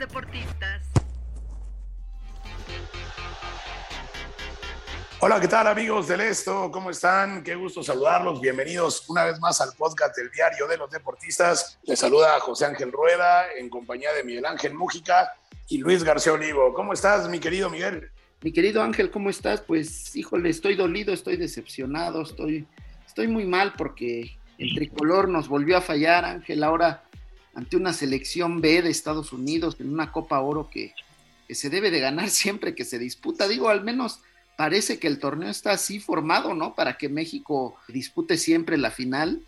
deportistas. Hola, ¿qué tal amigos del Esto? ¿Cómo están? Qué gusto saludarlos. Bienvenidos una vez más al podcast del Diario de los Deportistas. Les saluda José Ángel Rueda en compañía de Miguel Ángel Mújica y Luis García Olivo. ¿Cómo estás, mi querido Miguel? Mi querido Ángel, ¿cómo estás? Pues, híjole, estoy dolido, estoy decepcionado, estoy, estoy muy mal porque el tricolor nos volvió a fallar, Ángel, ahora ante una selección B de Estados Unidos en una Copa Oro que, que se debe de ganar siempre que se disputa. Digo, al menos parece que el torneo está así formado, ¿no? Para que México dispute siempre la final.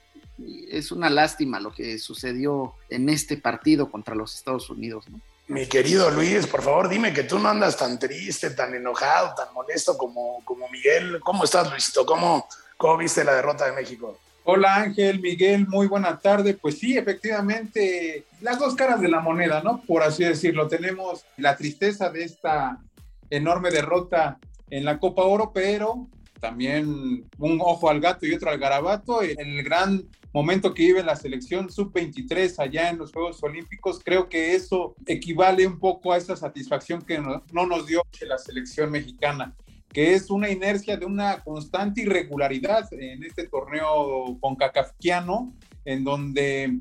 Es una lástima lo que sucedió en este partido contra los Estados Unidos, ¿no? Mi querido Luis, por favor, dime que tú no andas tan triste, tan enojado, tan molesto como, como Miguel. ¿Cómo estás, Luisito? ¿Cómo, ¿Cómo viste la derrota de México? Hola Ángel, Miguel, muy buena tarde. Pues sí, efectivamente, las dos caras de la moneda, ¿no? Por así decirlo. Tenemos la tristeza de esta enorme derrota en la Copa Oro, pero también un ojo al gato y otro al garabato. En el gran momento que vive la selección sub-23 allá en los Juegos Olímpicos, creo que eso equivale un poco a esa satisfacción que no, no nos dio la selección mexicana que es una inercia de una constante irregularidad en este torneo concacafquiano, en donde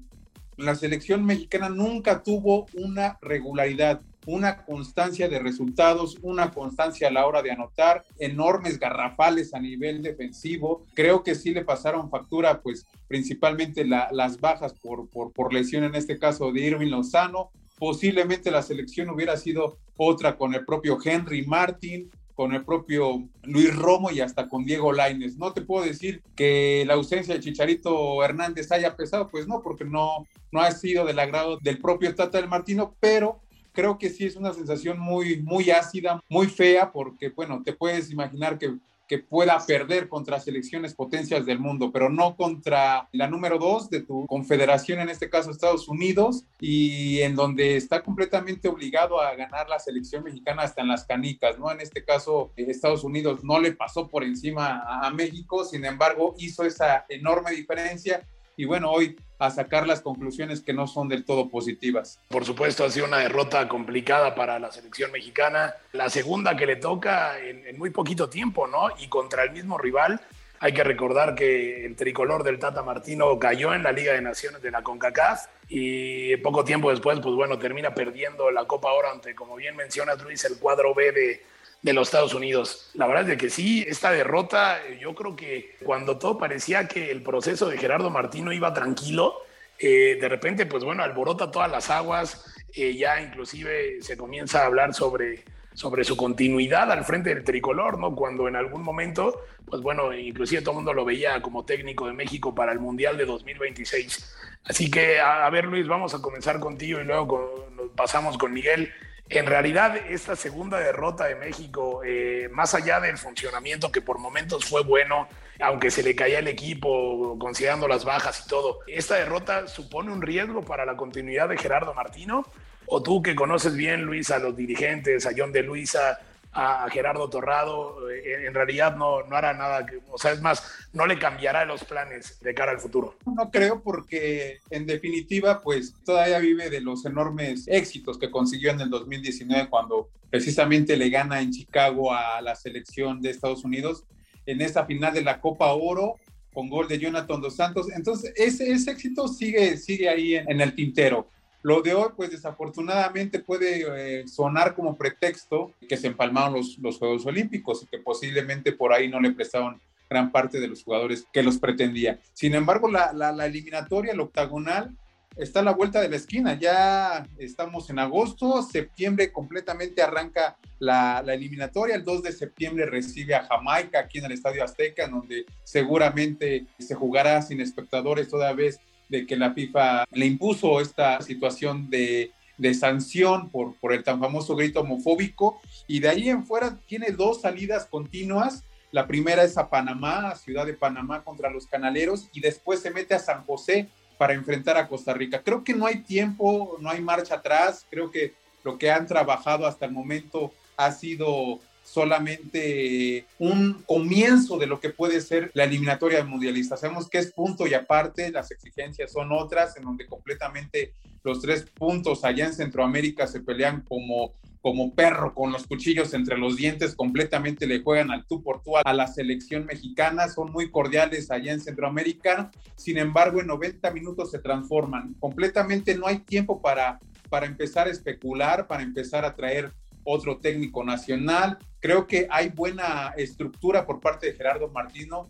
la selección mexicana nunca tuvo una regularidad, una constancia de resultados, una constancia a la hora de anotar, enormes garrafales a nivel defensivo. Creo que sí le pasaron factura, pues principalmente la, las bajas por, por, por lesión, en este caso de Irving Lozano. Posiblemente la selección hubiera sido otra con el propio Henry Martin, con el propio Luis Romo y hasta con Diego Laines. No te puedo decir que la ausencia de Chicharito Hernández haya pesado, pues no, porque no, no ha sido del agrado del propio Tata del Martino, pero creo que sí es una sensación muy, muy ácida, muy fea, porque bueno, te puedes imaginar que que pueda perder contra selecciones potencias del mundo, pero no contra la número dos de tu confederación, en este caso Estados Unidos, y en donde está completamente obligado a ganar la selección mexicana hasta en las canicas, ¿no? En este caso, Estados Unidos no le pasó por encima a México, sin embargo, hizo esa enorme diferencia y bueno, hoy a sacar las conclusiones que no son del todo positivas. Por supuesto, ha sido una derrota complicada para la selección mexicana, la segunda que le toca en, muy poquito tiempo, ¿no? Y contra el mismo rival. Hay que recordar que el tricolor del Tata Martino cayó en la Liga de Naciones de la CONCACAF y poco tiempo después, pues bueno, termina perdiendo la Copa Oro ante, como bien mencionas Luis, el cuadro B de, de los Estados Unidos. La verdad es que sí, esta derrota, yo creo que cuando todo parecía que el proceso de Gerardo Martino iba tranquilo, eh, de repente, pues bueno, alborota todas las aguas, eh, ya inclusive se comienza a hablar sobre, sobre su continuidad al frente del tricolor, ¿no? Cuando en algún momento, pues bueno, inclusive todo el mundo lo veía como técnico de México para el Mundial de 2026. Así que, a, a ver Luis, vamos a comenzar contigo y luego con, pasamos con Miguel. En realidad, esta segunda derrota de México, eh, más allá del funcionamiento que por momentos fue bueno, aunque se le caía el equipo considerando las bajas y todo, ¿esta derrota supone un riesgo para la continuidad de Gerardo Martino? ¿O tú que conoces bien, Luis, a los dirigentes, a John de Luisa, a Gerardo Torrado, eh, en realidad no, no hará nada, o sea, es más, no le cambiará los planes de cara al futuro. No creo porque en definitiva, pues todavía vive de los enormes éxitos que consiguió en el 2019 cuando precisamente le gana en Chicago a la selección de Estados Unidos en esa final de la Copa Oro con gol de Jonathan Dos Santos. Entonces, ese, ese éxito sigue, sigue ahí en el tintero. Lo de hoy, pues desafortunadamente puede eh, sonar como pretexto que se empalmaron los, los, Juegos Olímpicos y que posiblemente por ahí no le prestaron gran parte de los jugadores que los pretendía. Sin embargo, la, la, eliminatoria, el octagonal, está a la vuelta de la esquina. Ya estamos en agosto, septiembre completamente arranca la, la, eliminatoria. El 2 de septiembre recibe a Jamaica aquí en el Estadio Azteca, donde seguramente se jugará sin espectadores toda vez de que la FIFA le impuso esta situación de, de sanción por, por el tan famoso grito homofóbico. Y de ahí en fuera tiene dos salidas continuas. La primera es a Panamá, a Ciudad de Panamá contra los Canaleros, y después se mete a San José para enfrentar a Costa Rica. Creo que no hay tiempo, no hay marcha atrás, creo que lo que han trabajado hasta el momento ha sido solamente un comienzo de lo que puede ser la eliminatoria mundialista. Sabemos que es punto y aparte, las exigencias son otras, en donde completamente los tres puntos allá en Centroamérica se pelean como como perro con los cuchillos entre los dientes, completamente le juegan al tú por tú a la selección mexicana, son muy cordiales allá en Centroamérica, sin embargo en 90 minutos se transforman, completamente no hay tiempo para, para empezar a especular, para empezar a traer otro técnico nacional, creo que hay buena estructura por parte de Gerardo Martino,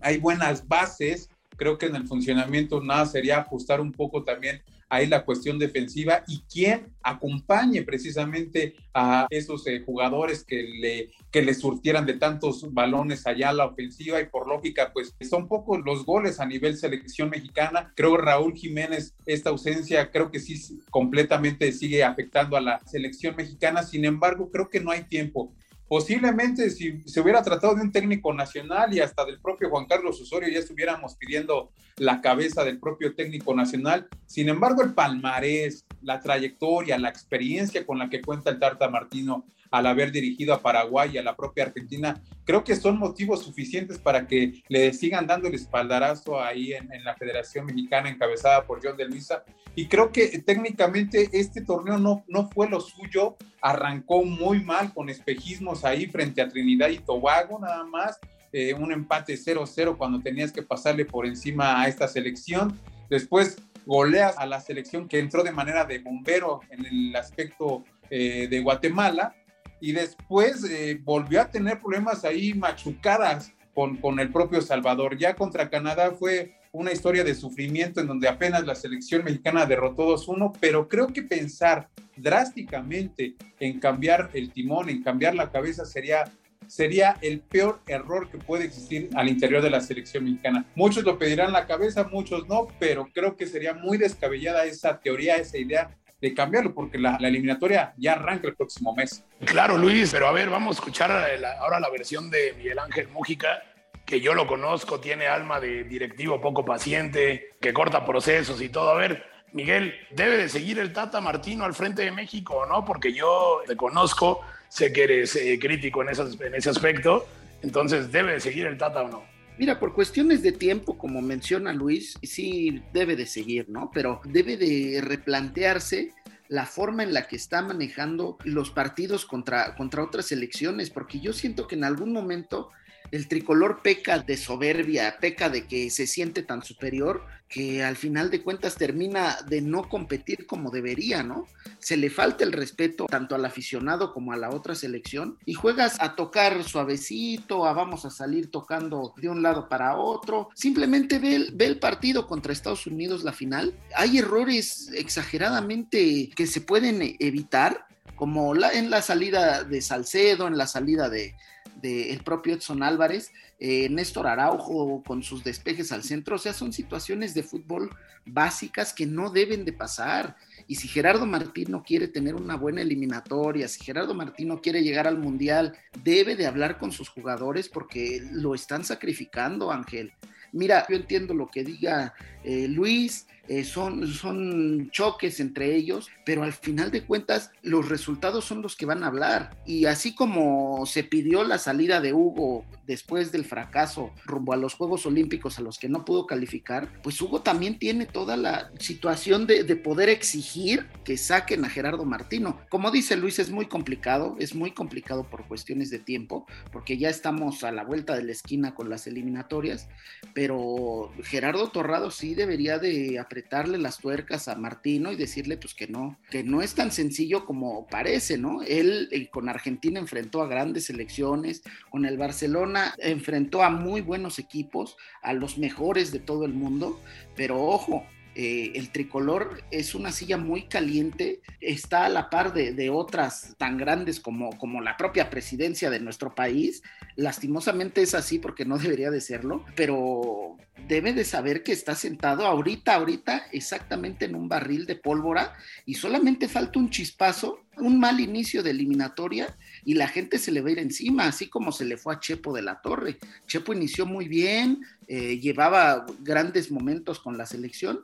hay buenas bases, creo que en el funcionamiento nada sería ajustar un poco también ahí la cuestión defensiva y quién acompañe precisamente a esos eh, jugadores que le, que le surtieran de tantos balones allá a la ofensiva y por lógica, pues son pocos los goles a nivel selección mexicana. Creo Raúl Jiménez, esta ausencia creo que sí completamente sigue afectando a la selección mexicana. Sin embargo, creo que no hay tiempo. Posiblemente si se hubiera tratado de un técnico nacional y hasta del propio Juan Carlos Osorio ya estuviéramos pidiendo la cabeza del propio técnico nacional. Sin embargo, el palmarés, la trayectoria, la experiencia con la que cuenta el Tarta Martino al haber dirigido a Paraguay y a la propia Argentina, creo que son motivos suficientes para que le sigan dando el espaldarazo ahí en, la Federación Mexicana encabezada por John de Luisa. Y creo que técnicamente este torneo no, no fue lo suyo, arrancó muy mal con espejismos ahí frente a Trinidad y Tobago nada más. Eh, un empate 0-0 cuando tenías que pasarle por encima a esta selección. Después goleas a la selección que entró de manera de bombero en el aspecto eh, de Guatemala y después eh, volvió a tener problemas ahí machucadas con, con el propio Salvador. Ya contra Canadá fue una historia de sufrimiento en donde apenas la selección mexicana derrotó 2-1, pero creo que pensar drásticamente en cambiar el timón, en cambiar la cabeza sería sería el peor error que puede existir al interior de la selección mexicana. Muchos lo pedirán la cabeza, muchos no, pero creo que sería muy descabellada esa teoría, esa idea de cambiarlo, porque la, eliminatoria ya arranca el próximo mes. Claro, Luis, pero a ver, vamos a escuchar ahora la versión de Miguel Ángel Mújica, que yo lo conozco, tiene alma de directivo poco paciente, que corta procesos y todo. A ver, Miguel, ¿debe de seguir el Tata Martino al frente de México o no? Porque yo te conozco, sé que eres eh, crítico en, en ese aspecto, entonces, ¿debe de seguir el Tata o no? Mira, por cuestiones de tiempo, como menciona Luis, sí debe de seguir, ¿no? Pero debe de replantearse la forma en la que está manejando los partidos contra, contra otras elecciones, porque yo siento que en algún momento el tricolor peca de soberbia, peca de que se siente tan superior que al final de cuentas termina de no competir como debería, ¿no? Se le falta el respeto tanto al aficionado como a la otra selección y juegas a tocar suavecito, a vamos a salir tocando de un lado para otro. Simplemente ve el, partido contra Estados Unidos, la final. Hay errores exageradamente que se pueden evitar, como en la salida de Salcedo, en la salida de, del propio Edson Álvarez, eh, Néstor Araujo con sus despejes al centro, o sea, son situaciones de fútbol básicas que no deben de pasar. Y si Gerardo Martino quiere tener una buena eliminatoria, si Gerardo Martino quiere llegar al Mundial, debe de hablar con sus jugadores porque lo están sacrificando, Ángel. Mira, yo entiendo lo que diga eh, Luis, eh, son, son choques entre ellos, pero al final de cuentas los resultados son los que van a hablar. Y así como se pidió la salida de Hugo después del fracaso rumbo a los Juegos Olímpicos a los que no pudo calificar, pues Hugo también tiene toda la situación de, de poder exigir que saquen a Gerardo Martino. Como dice Luis, es muy complicado, es muy complicado por cuestiones de tiempo, porque ya estamos a la vuelta de la esquina con las eliminatorias, pero Gerardo Torrado sí debería de apretarle las tuercas a Martino y decirle pues que no, que no es tan sencillo como parece, ¿no? Él eh, con Argentina enfrentó a grandes selecciones, con el Barcelona enfrentó a muy buenos equipos, a los mejores de todo el mundo, pero ojo, eh, el tricolor es una silla muy caliente, está a la par de, otras tan grandes como, como la propia presidencia de nuestro país. Lastimosamente es así porque no debería de serlo, pero debe de saber que está sentado ahorita, ahorita, exactamente en un barril de pólvora y solamente falta un chispazo, un mal inicio de eliminatoria y la gente se le va a ir encima, así como se le fue a Chepo de la Torre. Chepo inició muy bien, eh, llevaba grandes momentos con la selección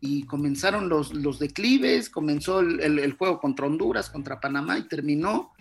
y comenzaron los, los declives, comenzó el, juego contra Honduras, contra Panamá y terminó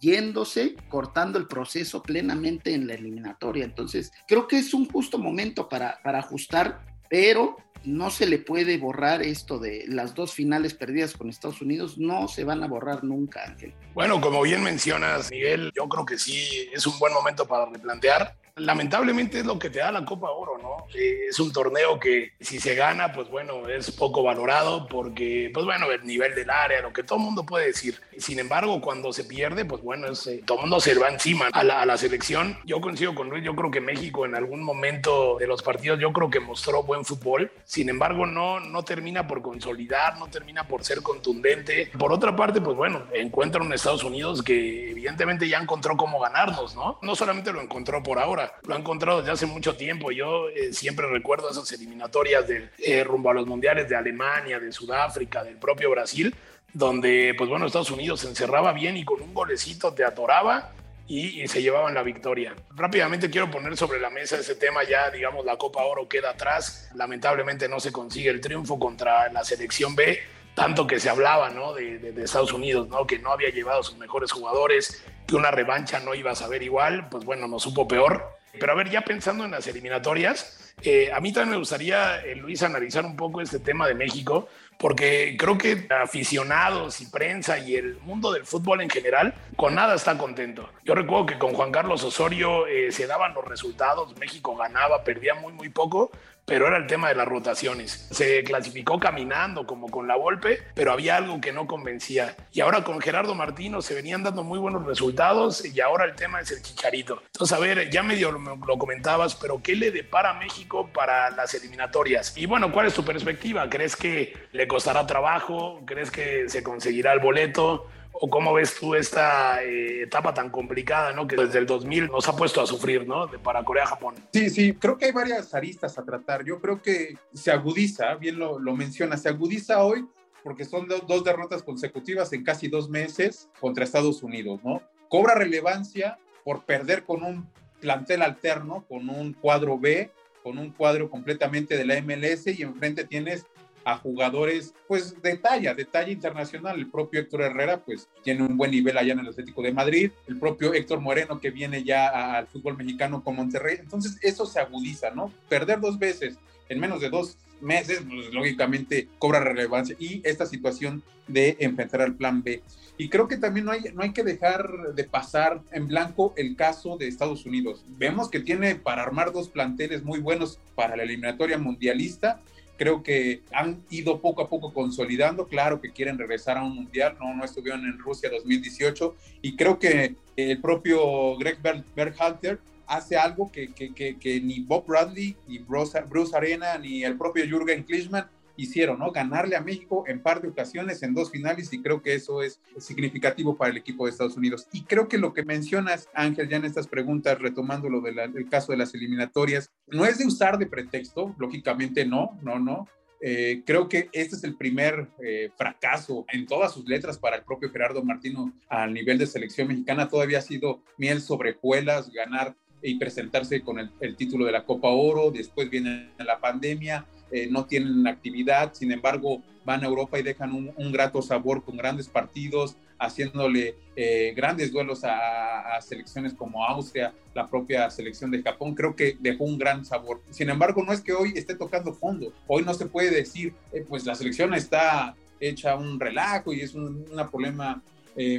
yéndose, cortando el proceso plenamente en la eliminatoria. Entonces, creo que es un justo momento para, para ajustar, pero no se le puede borrar esto de las dos finales perdidas con Estados Unidos, no se van a borrar nunca, Ángel. Bueno, como bien mencionas, Miguel, yo creo que sí es un buen momento para replantear lamentablemente es lo que te da la Copa Oro, ¿no? Es un torneo que si se gana, pues bueno, es poco valorado porque, pues bueno, el nivel del área, lo que todo el mundo puede decir. Sin embargo, cuando se pierde, pues bueno, es, eh, todo el mundo se va encima a la, a la, selección. Yo coincido con Luis, yo creo que México en algún momento de los partidos, yo creo que mostró buen fútbol. Sin embargo, no, no termina por consolidar, no termina por ser contundente. Por otra parte, pues bueno, encuentra un Estados Unidos que evidentemente ya encontró cómo ganarnos, ¿no? No solamente lo encontró por ahora, lo ha encontrado desde hace mucho tiempo. Yo eh, siempre recuerdo esas eliminatorias de, eh, rumbo a los mundiales de Alemania, de Sudáfrica, del propio Brasil, donde, pues bueno, Estados Unidos se encerraba bien y con un golecito te atoraba y, se llevaban la victoria. Rápidamente quiero poner sobre la mesa ese tema, ya digamos la Copa Oro queda atrás, lamentablemente no se consigue el triunfo contra la selección B, tanto que se hablaba ¿no? de, de, Estados Unidos, ¿no? que no había llevado sus mejores jugadores, que una revancha no iba a saber igual, pues bueno, nos supo peor. Pero a ver, ya pensando en las eliminatorias, eh, a mí también me gustaría, eh, Luis, analizar un poco este tema de México, porque creo que aficionados y prensa y el mundo del fútbol en general, con nada está contento. Yo recuerdo que con Juan Carlos Osorio eh, se daban los resultados, México ganaba, perdía muy, muy poco, pero era el tema de las rotaciones. Se clasificó caminando como con la golpe, pero había algo que no convencía. Y ahora con Gerardo Martino se venían dando muy buenos resultados y ahora el tema es el chicharito. Entonces, a ver, ya medio lo, lo comentabas, pero ¿qué le depara a México para las eliminatorias? Y bueno, ¿cuál es tu perspectiva? ¿Crees que le costará trabajo? ¿Crees que se conseguirá el boleto? ¿O cómo ves tú esta eh, etapa tan complicada, ¿no? que desde el 2000 nos ha puesto a sufrir ¿no? De para Corea-Japón? Sí, sí, creo que hay varias aristas a tratar. Yo creo que se agudiza, bien lo, lo menciona, se agudiza hoy porque son dos derrotas consecutivas en casi dos meses contra Estados Unidos, ¿no? Cobra relevancia por perder con un plantel alterno, con un cuadro B, con un cuadro completamente de la MLS y enfrente tienes a jugadores pues de talla, de talla internacional. El propio Héctor Herrera pues tiene un buen nivel allá en el Atlético de Madrid, el propio Héctor Moreno que viene ya al fútbol mexicano con Monterrey. Entonces eso se agudiza, ¿no? Perder dos veces en menos de dos meses, pues lógicamente cobra relevancia y esta situación de enfrentar al plan B. Y creo que también no hay, no hay que dejar de pasar en blanco el caso de Estados Unidos. Vemos que tiene para armar dos planteles muy buenos para la eliminatoria mundialista creo que han ido poco a poco consolidando, claro que quieren regresar a un mundial, no, no estuvieron en Rusia 2018 y creo que el propio Greg Berhalter hace algo que, que, que, que, ni Bob Bradley, ni Bruce, Arena, ni el propio Jürgen Klinsmann hicieron, ¿no? Ganarle a México en par de ocasiones, en dos finales, y creo que eso es significativo para el equipo de Estados Unidos. Y creo que lo que mencionas, Ángel, ya en estas preguntas, retomando lo del caso de las eliminatorias, no es de usar de pretexto, lógicamente no, no, no. Eh, creo que este es el primer eh, fracaso en todas sus letras para el propio Gerardo Martino al nivel de selección mexicana. Todavía ha sido miel sobre juelas, ganar y presentarse con el, título de la Copa Oro, después viene la pandemia, eh, no tienen actividad, sin embargo van a Europa y dejan un, grato sabor con grandes partidos, haciéndole eh, grandes duelos a, selecciones como Austria, la propia selección de Japón, creo que dejó un gran sabor. Sin embargo, no es que hoy esté tocando fondo, hoy no se puede decir, eh, pues la selección está hecha un relajo y es un problema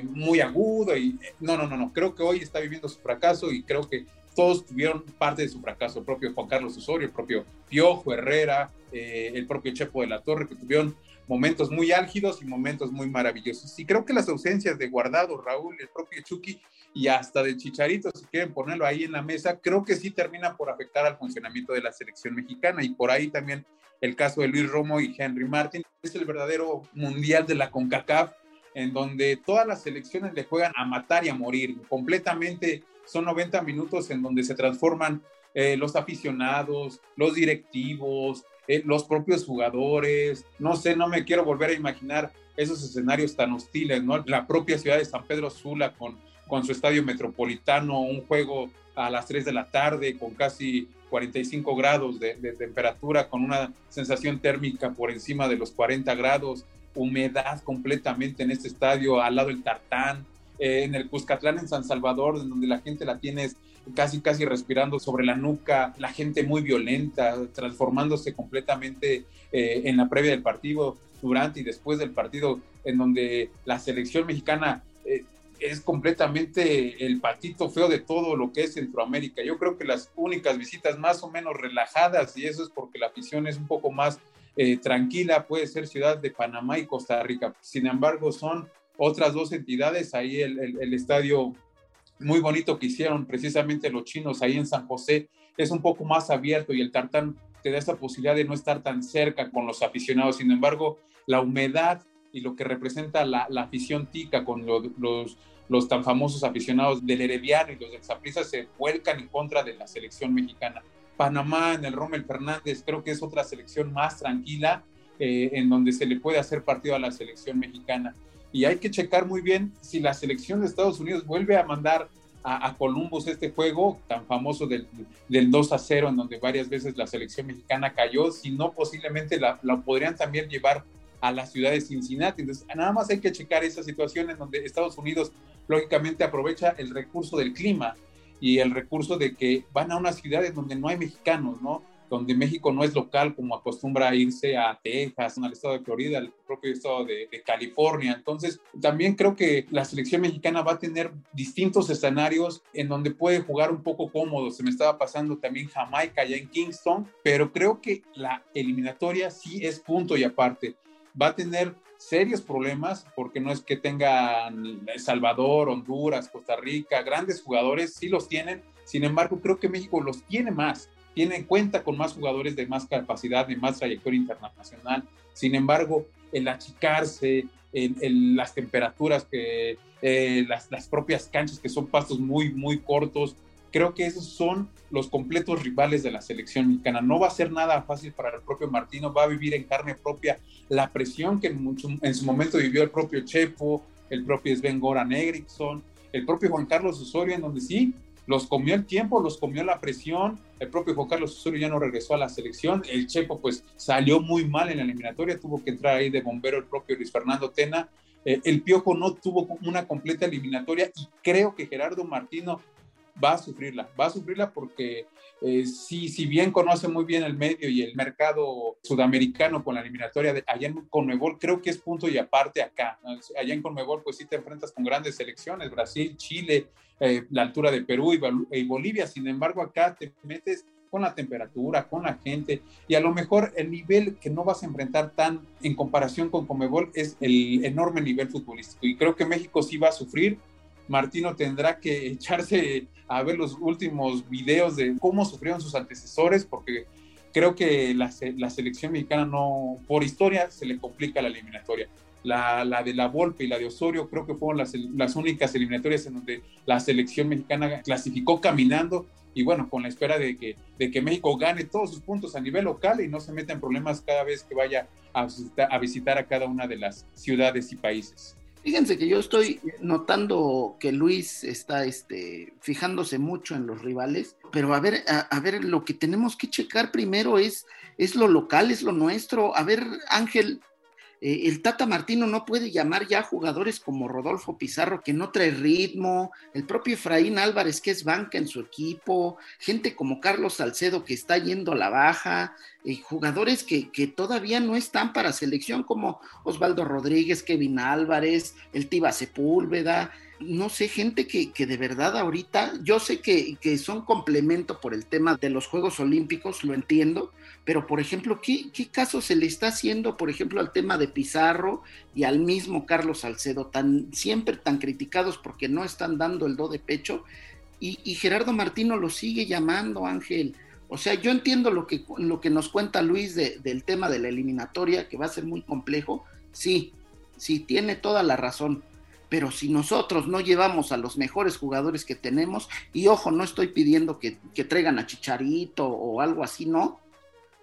muy agudo y no, no, no, no, creo que hoy está viviendo su fracaso y creo que todos tuvieron parte de su fracaso, el propio Juan Carlos Osorio, el propio Piojo Herrera, eh, el propio Chepo de la Torre, que tuvieron momentos muy álgidos y momentos muy maravillosos. Y creo que las ausencias de Guardado, Raúl, el propio Chucky, y hasta de Chicharito, si quieren ponerlo ahí en la mesa, creo que sí termina por afectar al funcionamiento de la selección mexicana y por ahí también el caso de Luis Romo y Henry Martin. Es el verdadero mundial de la CONCACAF en donde todas las selecciones le juegan a matar y a morir. Completamente son 90 minutos en donde se transforman eh, los aficionados, los directivos, eh, los propios jugadores. No sé, no me quiero volver a imaginar esos escenarios tan hostiles, ¿no? La propia ciudad de San Pedro Sula con, con su estadio metropolitano, un juego a las 3 de la tarde con casi 45 grados de, de temperatura, con una sensación térmica por encima de los 40 grados humedad completamente en este estadio, al lado del Tartán, eh, en el Cuscatlán en San Salvador, en donde la gente la tienes casi, casi respirando sobre la nuca, la gente muy violenta, transformándose completamente eh, en la previa del partido, durante y después del partido, en donde la selección mexicana eh, es completamente el patito feo de todo lo que es Centroamérica. Yo creo que las únicas visitas más o menos relajadas, y eso es porque la afición es un poco más eh, tranquila puede ser Ciudad de Panamá y Costa Rica. Sin embargo, son otras dos entidades. Ahí el, estadio muy bonito que hicieron precisamente los chinos ahí en San José es un poco más abierto y el tartán te da esa posibilidad de no estar tan cerca con los aficionados. Sin embargo, la humedad y lo que representa la, afición tica con los, los, tan famosos aficionados del Herediano y los del Zaprisa se vuelcan en contra de la selección mexicana. Panamá, en el Rommel Fernández, creo que es otra selección más tranquila, eh, en donde se le puede hacer partido a la selección mexicana. Y hay que checar muy bien si la selección de Estados Unidos vuelve a mandar a, Columbus este juego tan famoso del, del, 2 a 0, en donde varias veces la selección mexicana cayó, si no posiblemente la, la podrían también llevar a la ciudad de Cincinnati. Entonces, nada más hay que checar esa situación en donde Estados Unidos lógicamente aprovecha el recurso del clima y el recurso de que van a una ciudad en donde no hay mexicanos, ¿no? Donde México no es local como acostumbra irse a Texas, al estado de Florida, al propio estado de, California. Entonces, también creo que la selección mexicana va a tener distintos escenarios en donde puede jugar un poco cómodo. Se me estaba pasando también Jamaica allá en Kingston, pero creo que la eliminatoria sí es punto y aparte. Va a tener serios problemas, porque no es que tengan El Salvador, Honduras, Costa Rica, grandes jugadores, sí los tienen, sin embargo creo que México los tiene más, tiene en cuenta con más jugadores de más capacidad, de más trayectoria internacional, sin embargo el achicarse, en, las temperaturas, que, eh, las, las propias canchas que son pastos muy, muy cortos, creo que esos son los completos rivales de la selección mexicana. No va a ser nada fácil para el propio Martino, va a vivir en carne propia la presión que en, su momento vivió el propio Chepo, el propio Sven Goran Eriksson, el propio Juan Carlos Osorio, en donde sí, los comió el tiempo, los comió la presión, el propio Juan Carlos Osorio ya no regresó a la selección, el Chepo pues salió muy mal en la eliminatoria, tuvo que entrar ahí de bombero el propio Luis Fernando Tena, eh, el Piojo no tuvo una completa eliminatoria y creo que Gerardo Martino va a sufrirla, va a sufrirla porque eh, si, si bien conoce muy bien el medio y el mercado sudamericano con la eliminatoria de allá en Conmebol, creo que es punto y aparte acá. Allá en Conmebol, pues sí te enfrentas con grandes selecciones, Brasil, Chile, eh, la altura de Perú y, Bolivia. Sin embargo, acá te metes con la temperatura, con la gente, y a lo mejor el nivel que no vas a enfrentar tan en comparación con Conmebol es el enorme nivel futbolístico. Y creo que México sí va a sufrir Martino tendrá que echarse a ver los últimos videos de cómo sufrieron sus antecesores, porque creo que la, selección mexicana no, por historia, se le complica la eliminatoria. La, de la Volpe y la de Osorio creo que fueron las, únicas eliminatorias en donde la selección mexicana clasificó caminando y bueno, con la espera de que, México gane todos sus puntos a nivel local y no se meta en problemas cada vez que vaya a visitar a cada una de las ciudades y países. Fíjense que yo estoy notando que Luis está este, fijándose mucho en los rivales, pero a ver, a, ver, lo que tenemos que checar primero es, es lo local, es lo nuestro. A ver, Ángel, eh, el Tata Martino no puede llamar ya jugadores como Rodolfo Pizarro, que no trae ritmo, el propio Efraín Álvarez, que es banca en su equipo, gente como Carlos Salcedo, que está yendo a la baja, eh, jugadores que, que, todavía no están para selección, como Osvaldo Rodríguez, Kevin Álvarez, el Tiba Sepúlveda. no sé, gente que, que de verdad ahorita, yo sé que, que, son complemento por el tema de los Juegos Olímpicos, lo entiendo, pero por ejemplo, ¿qué, ¿qué, caso se le está haciendo, por ejemplo, al tema de Pizarro y al mismo Carlos Salcedo, tan, siempre tan criticados porque no están dando el do de pecho? Y, Gerardo Martino lo sigue llamando, Ángel. O sea, yo entiendo lo que, lo que nos cuenta Luis de, del tema de la eliminatoria, que va a ser muy complejo. Sí, sí, tiene toda la razón pero si nosotros no llevamos a los mejores jugadores que tenemos, y ojo, no estoy pidiendo que, traigan a Chicharito o algo así, no,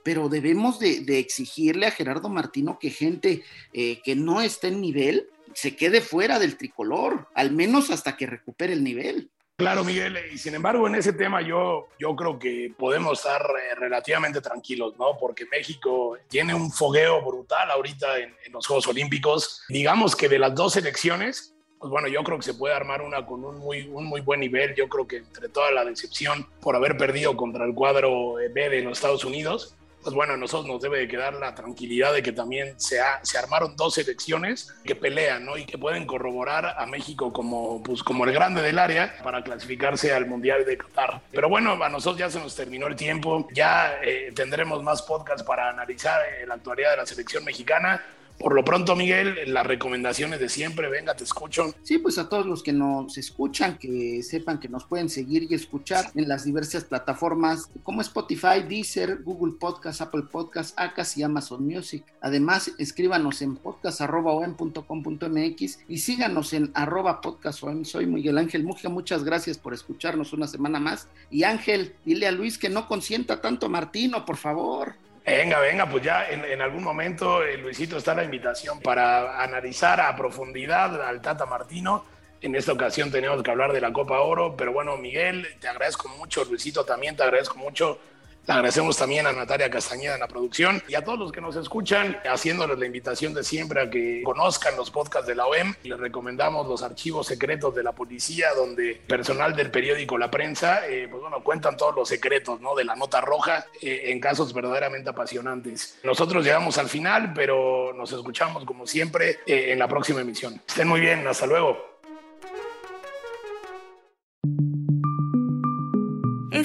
pero debemos de, exigirle a Gerardo Martino que gente eh, que no esté en nivel se quede fuera del tricolor, al menos hasta que recupere el nivel. Claro, Miguel, y sin embargo en ese tema yo, yo creo que podemos estar eh, relativamente tranquilos, ¿no? Porque México tiene un fogueo brutal ahorita en, en, los Juegos Olímpicos. Digamos que de las dos selecciones, pues bueno, yo creo que se puede armar una con un muy, un muy buen nivel. Yo creo que entre toda la decepción por haber perdido contra el cuadro B de los Estados Unidos, pues bueno, a nosotros nos debe de quedar la tranquilidad de que también se, se armaron dos selecciones que pelean, ¿no? Y que pueden corroborar a México como, pues, como el grande del área para clasificarse al Mundial de Qatar. Pero bueno, a nosotros ya se nos terminó el tiempo, ya eh, tendremos más podcasts para analizar eh, la actualidad de la selección mexicana. Por lo pronto, Miguel, las recomendaciones de siempre, venga, te escucho. Sí, pues a todos los que nos escuchan, que sepan que nos pueden seguir y escuchar en las diversas plataformas como Spotify, Deezer, Google Podcast, Apple Podcast, Acas y Amazon Music. Además, escríbanos en podcast.com.mx y síganos en arroba podcastom. Soy Miguel Ángel Mugia, muchas gracias por escucharnos una semana más. Y Ángel, dile a Luis que no consienta tanto Martino, por favor. Venga, venga, pues ya en, algún momento, eh, Luisito, está la invitación para analizar a profundidad al Tata Martino. En esta ocasión tenemos que hablar de la Copa Oro, pero bueno, Miguel, te agradezco mucho, Luisito también te agradezco mucho agradecemos también a Natalia Castañeda en la producción y a todos los que nos escuchan, haciéndoles la invitación de siempre a que conozcan los podcasts de la OEM. Les recomendamos los archivos secretos de la policía, donde personal del periódico La Prensa, eh, pues bueno, cuentan todos los secretos ¿no? de la nota roja eh, en casos verdaderamente apasionantes. Nosotros llegamos al final, pero nos escuchamos como siempre eh, en la próxima emisión. Estén muy bien, hasta luego.